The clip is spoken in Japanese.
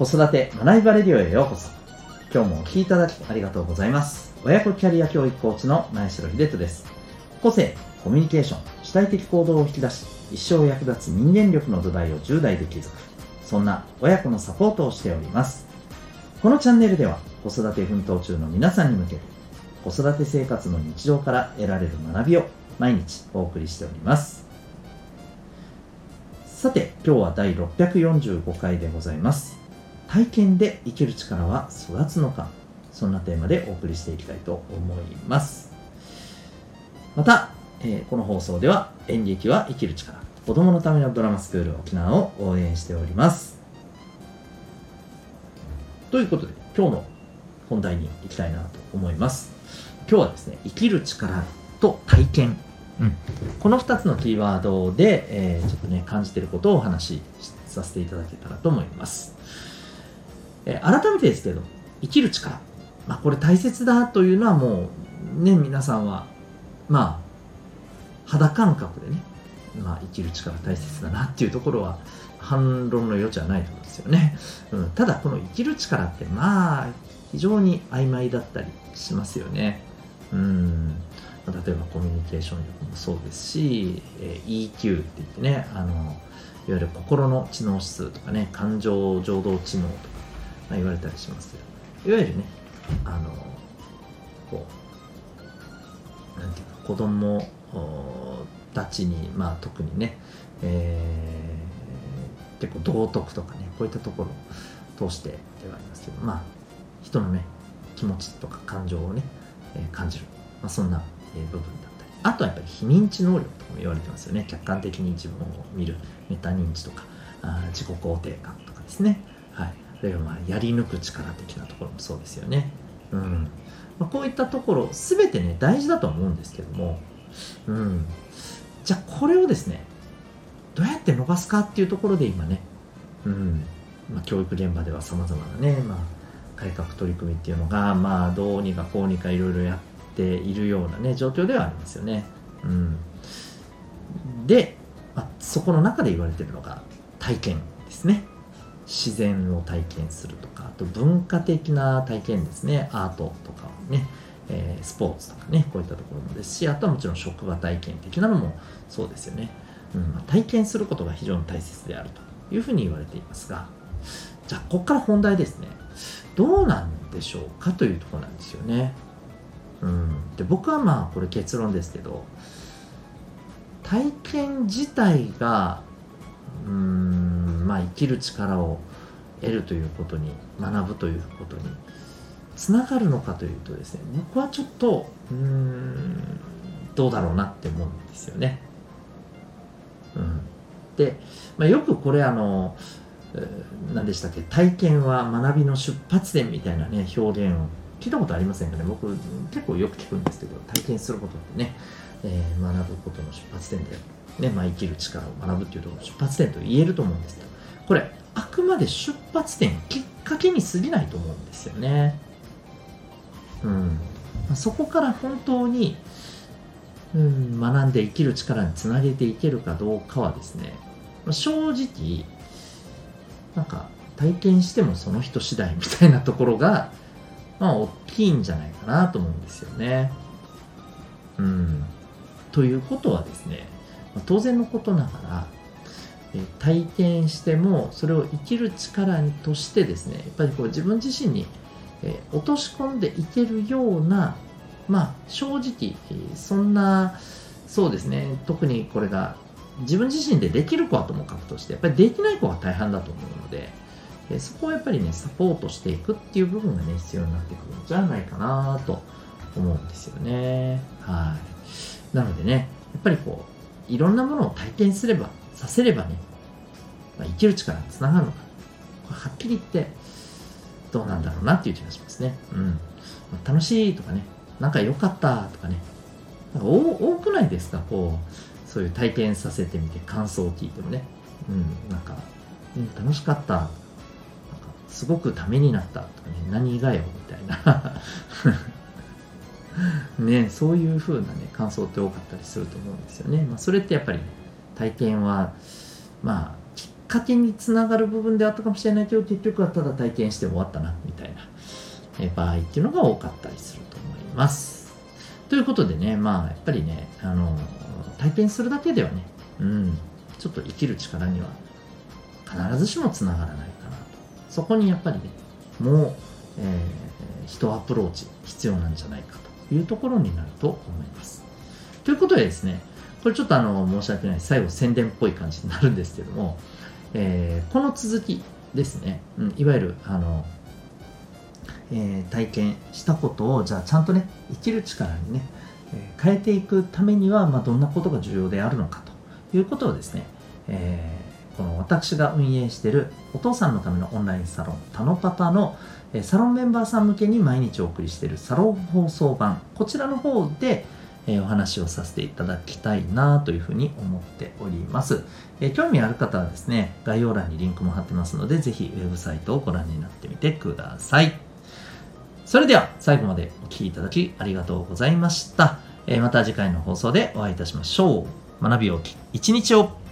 子育て学びバレディオへようこそ。今日もお聴きいただきありがとうございます。親子キャリア教育コーチの前城秀人です。個性コミュニケーション主体的行動を引き出し一生役立つ人間力の土台を10代で築く。そんな親子のサポートをしております。このチャンネルでは子育て奮闘中の皆さんに向けて子育て生活の日常から得られる学びを毎日お送りしております。さて今日は第645回でございます。体験で生きる力は育つのか？そんなテーマでお送りしていきたいと思います。また、えー、この放送では演劇は生きる力子供のためのドラマスクール沖縄を応援しております。ということで今日の本題に行きたいなと思います。今日はですね生きる力と体験、うん、この2つのキーワードで、えー、ちょっとね感じていることをお話しさせていただけたらと思います、え、改めてですけど生きる力、まあ、これ大切だというのはもうね皆さんはまあ肌感覚でね、まあ、生きる力大切だなっていうところは反論の余地はないと思うんですよね、うん、ただこの生きる力ってまあ非常に曖昧だったりしますよね。うん。例えばコミュニケーション力もそうですし、えー、EQ って言ってねあのいわゆる心の知能指数とかね感情情動知能とか、まあ、言われたりしますけど。いわゆるねあのこうなんていうか子供たちにまあ特にね、えー、結構道徳とかねこういったところを通してではありますけどまあ人のね気持ちとか感情をね、えー、感じる。まあ、そんな、え部分だったり。あとはやっぱり非認知能力とも言われてますよね。客観的に自分を見るメタ認知とかあ自己肯定感とかですね、はい、あるいはやり抜く力的なところもそうですよね、うん。まあ、こういったところ全てね大事だと思うんですけども、うん、じゃあこれをですねどうやって伸ばすかっていうところで今ね、うん。まあ、教育現場ではさまざまなね、まあ、改革取り組みっていうのが、まあ、どうにかこうにかいろいろやっているようなね状況ではありますよね。うん、で、まあ、そこの中で言われているのが体験ですね。自然を体験するとかあと文化的な体験ですね。アートとかね、え、スポーツとかねこういったところもですしあとはもちろん職場体験的なのもそうですよね、うんまあ、体験することが非常に大切であるというふうに言われていますがじゃあここから本題ですね。どうなんでしょうかというとこなんですよね。うん、で僕はまあこれ結論ですけど体験自体がうんまあ生きる力を得るということに学ぶということにつながるのかというとですね僕はちょっとうんどうだろうなって思うんですよね。うん、で、まあ、よくこれあの何でしたっけ体験は学びの出発点みたいなね表現を聞いたことありませんかね。僕結構よく聞くんですけど体験することってね、えー、学ぶことの出発点で、ねまあ、生きる力を学ぶっていうところの出発点と言えると思うんですけどこれあくまで出発点きっかけに過ぎないと思うんですよねうんそこから本当に、うん、学んで生きる力につなげていけるかどうかはですね正直なんか体験してもその人次第みたいなところがまあ、大きいんじゃないかなと思うんですよね。うん。ということはですね、ま、当然のことながら、体験してもそれを生きる力としてですねやっぱりこう自分自身に、落とし込んでいけるようなまあ正直そんなそうですね特にこれが自分自身でできる子はともかくとしてやっぱりできない子が大半だと思うのでそこをやっぱりね、サポートしていくっていう部分がね、必要になってくるんじゃないかなと思うんですよね。はい。なのでね、やっぱりこう、いろんなものを体験すれば、させればね、まあ、生きる力につながるのか。これはっきり言って、どうなんだろうなっていう気がしますね。うん。まあ、楽しいとかね、なんか良かったとかね、なんか多くないですか？こう、そういう体験させてみて感想を聞いてもね。うん、なんか、うん、楽しかったすごくためになったとかね、何がよみたいな ね、そういう風なね、感想って多かったりすると思うんですよね。まあ、それってやっぱり、ね、体験は、まあ、きっかけにつながる部分であったかもしれないけど結局はただ体験して終わったなみたいな、え場合っていうのが多かったりすると思います。ということでねまあやっぱりねあの体験するだけではねうんちょっと生きる力には必ずしもつながらないかなと。そこにやっぱりねもう、えー、人アプローチ必要なんじゃないかというところになると思います。ということでですねこれちょっとあの申し訳ない。最後宣伝っぽい感じになるんですけども、えー、この続きですね、うん、いわゆるあの、えー、体験したことをじゃあちゃんとね生きる力にね、えー、変えていくためには、まあ、どんなことが重要であるのかということをですね、えー、この私が運営しているお父さんのためのオンラインサロンタノパパのサロンメンバーさん向けに毎日お送りしているサロン放送版。こちらの方で、えお話をさせていただきたいなというふうに思っております、え興味ある方はですね概要欄にリンクも貼ってますのでぜひウェブサイトをご覧になってみてください。それでは最後までお聴きいただきありがとうございました、えまた次回の放送でお会いいたしましょう。学びをき一日を。